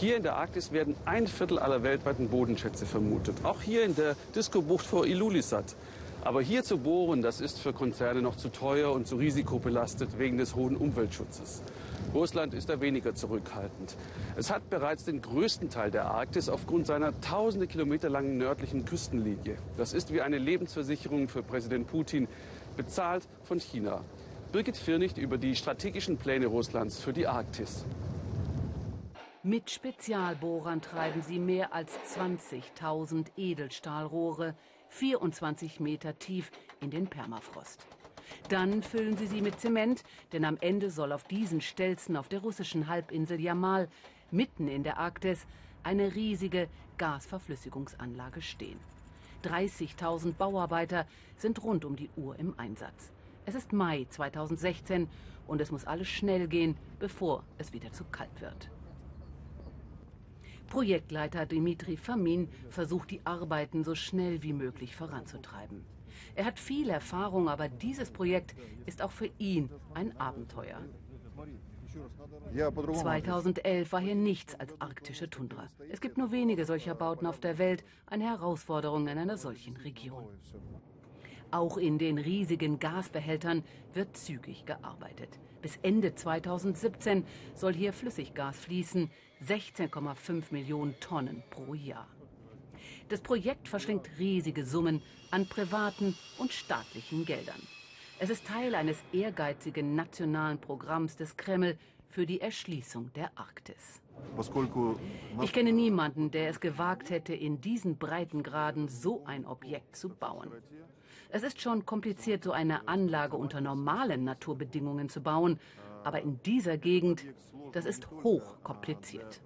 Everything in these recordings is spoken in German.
Hier in der Arktis werden ein Viertel aller weltweiten Bodenschätze vermutet. Auch hier in der Disco-Bucht vor Ilulissat. Aber hier zu bohren, das ist für Konzerne noch zu teuer und zu risikobelastet wegen des hohen Umweltschutzes. Russland ist da weniger zurückhaltend. Es hat bereits den größten Teil der Arktis aufgrund seiner tausende Kilometer langen nördlichen Küstenlinie. Das ist wie eine Lebensversicherung für Präsident Putin, bezahlt von China. Birgit Firnicht über die strategischen Pläne Russlands für die Arktis. Mit Spezialbohrern treiben sie mehr als 20.000 Edelstahlrohre 24 Meter tief in den Permafrost. Dann füllen sie sie mit Zement, denn am Ende soll auf diesen Stelzen auf der russischen Halbinsel Jamal, mitten in der Arktis, eine riesige Gasverflüssigungsanlage stehen. 30.000 Bauarbeiter sind rund um die Uhr im Einsatz. Es ist Mai 2016 und es muss alles schnell gehen, bevor es wieder zu kalt wird. Projektleiter Dimitri Famin versucht die Arbeiten so schnell wie möglich voranzutreiben. Er hat viel Erfahrung, aber dieses Projekt ist auch für ihn ein Abenteuer. 2011 war hier nichts als arktische Tundra. Es gibt nur wenige solcher Bauten auf der Welt, eine Herausforderung in einer solchen Region. Auch in den riesigen Gasbehältern wird zügig gearbeitet. Bis Ende 2017 soll hier Flüssiggas fließen, 16,5 Millionen Tonnen pro Jahr. Das Projekt verschlingt riesige Summen an privaten und staatlichen Geldern. Es ist Teil eines ehrgeizigen nationalen Programms des Kreml für die Erschließung der Arktis. Ich kenne niemanden, der es gewagt hätte, in diesen Breitengraden so ein Objekt zu bauen. Es ist schon kompliziert, so eine Anlage unter normalen Naturbedingungen zu bauen, aber in dieser Gegend, das ist hoch kompliziert.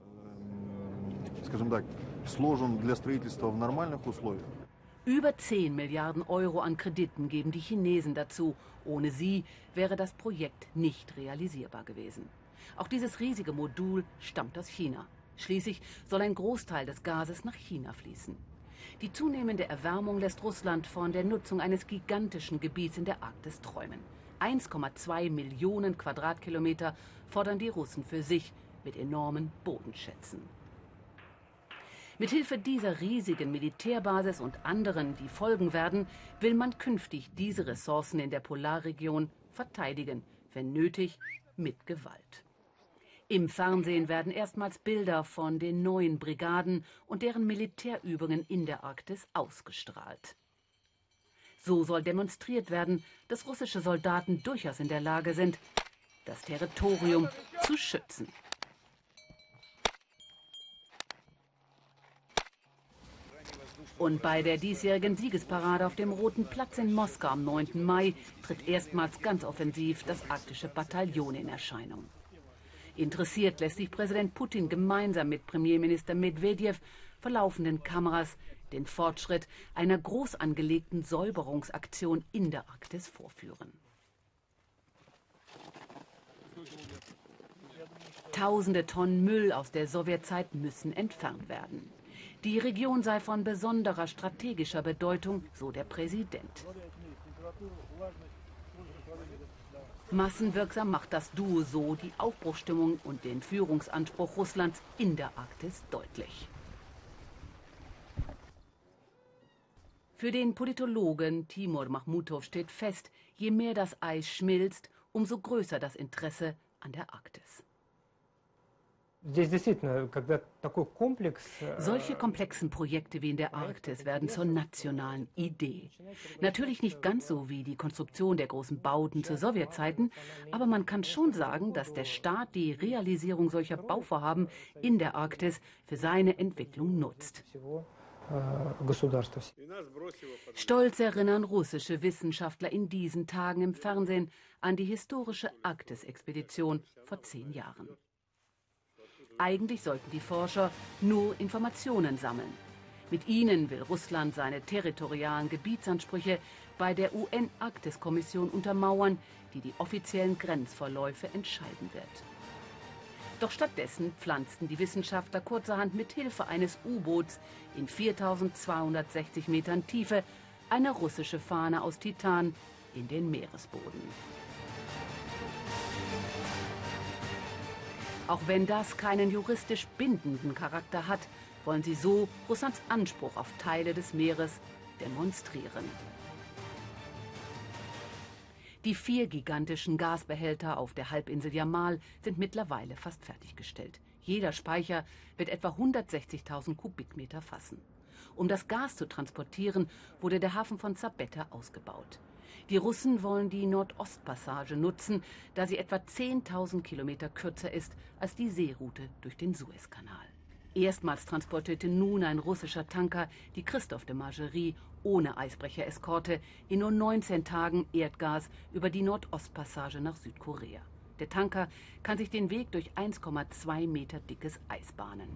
Über 10 Milliarden Euro an Krediten geben die Chinesen dazu. Ohne sie wäre das Projekt nicht realisierbar gewesen. Auch dieses riesige Modul stammt aus China. Schließlich soll ein Großteil des Gases nach China fließen. Die zunehmende Erwärmung lässt Russland von der Nutzung eines gigantischen Gebiets in der Arktis träumen. 1,2 Millionen Quadratkilometer fordern die Russen für sich mit enormen Bodenschätzen. Mithilfe dieser riesigen Militärbasis und anderen, die folgen werden, will man künftig diese Ressourcen in der Polarregion verteidigen, wenn nötig mit Gewalt. Im Fernsehen werden erstmals Bilder von den neuen Brigaden und deren Militärübungen in der Arktis ausgestrahlt. So soll demonstriert werden, dass russische Soldaten durchaus in der Lage sind, das Territorium zu schützen. Und bei der diesjährigen Siegesparade auf dem Roten Platz in Moskau am 9. Mai tritt erstmals ganz offensiv das arktische Bataillon in Erscheinung. Interessiert lässt sich Präsident Putin gemeinsam mit Premierminister Medvedev vor laufenden Kameras den Fortschritt einer groß angelegten Säuberungsaktion in der Arktis vorführen. Tausende Tonnen Müll aus der Sowjetzeit müssen entfernt werden. Die Region sei von besonderer strategischer Bedeutung, so der Präsident. Massenwirksam macht das Duo so die Aufbruchstimmung und den Führungsanspruch Russlands in der Arktis deutlich. Für den Politologen Timur Mahmutov steht fest, je mehr das Eis schmilzt, umso größer das Interesse an der Arktis. Э, Solche komplexen Projekte wie in der Arktis werden zur nationalen Idee. Natürlich nicht ganz so wie die Konstruktion der großen Bauten zu Sowjetzeiten, aber man kann schon sagen, dass der Staat die Realisierung solcher Bauvorhaben in der Arktis für seine Entwicklung nutzt. Stolz erinnern russische Wissenschaftler in diesen Tagen im Fernsehen an die historische Arktis-Expedition vor zehn Jahren. Eigentlich sollten die Forscher nur Informationen sammeln. Mit ihnen will Russland seine territorialen Gebietsansprüche bei der UN-Arktis-Kommission untermauern, die die offiziellen Grenzverläufe entscheiden wird. Doch stattdessen pflanzten die Wissenschaftler kurzerhand mit Hilfe eines U-Boots in 4260 Metern Tiefe eine russische Fahne aus Titan in den Meeresboden. Auch wenn das keinen juristisch bindenden Charakter hat, wollen sie so Russlands Anspruch auf Teile des Meeres demonstrieren. Die vier gigantischen Gasbehälter auf der Halbinsel Jamal sind mittlerweile fast fertiggestellt. Jeder Speicher wird etwa 160.000 Kubikmeter fassen. Um das Gas zu transportieren, wurde der Hafen von Zabetta ausgebaut. Die Russen wollen die Nordostpassage nutzen, da sie etwa 10.000 Kilometer kürzer ist als die Seeroute durch den Suezkanal. Erstmals transportierte nun ein russischer Tanker, die Christoph de Margerie, ohne Eisbrechereskorte in nur 19 Tagen Erdgas über die Nordostpassage nach Südkorea. Der Tanker kann sich den Weg durch 1,2 Meter dickes Eis bahnen.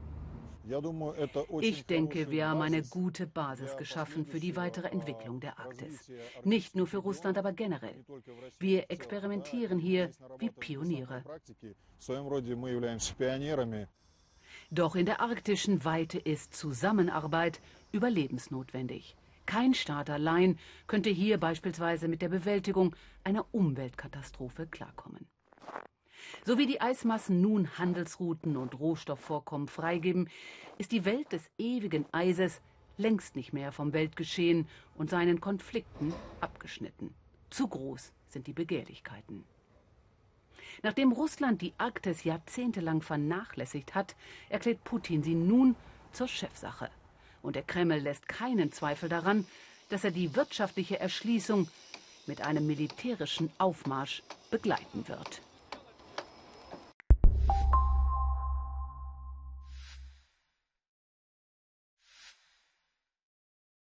Ich denke, wir haben eine gute Basis geschaffen für die weitere Entwicklung der Arktis. Nicht nur für Russland, aber generell. Wir experimentieren hier wie Pioniere. Doch in der arktischen Weite ist Zusammenarbeit überlebensnotwendig. Kein Staat allein könnte hier beispielsweise mit der Bewältigung einer Umweltkatastrophe klarkommen. So wie die Eismassen nun Handelsrouten und Rohstoffvorkommen freigeben, ist die Welt des ewigen Eises längst nicht mehr vom Weltgeschehen und seinen Konflikten abgeschnitten. Zu groß sind die Begehrlichkeiten. Nachdem Russland die Arktis jahrzehntelang vernachlässigt hat, erklärt Putin sie nun zur Chefsache. Und der Kreml lässt keinen Zweifel daran, dass er die wirtschaftliche Erschließung mit einem militärischen Aufmarsch begleiten wird.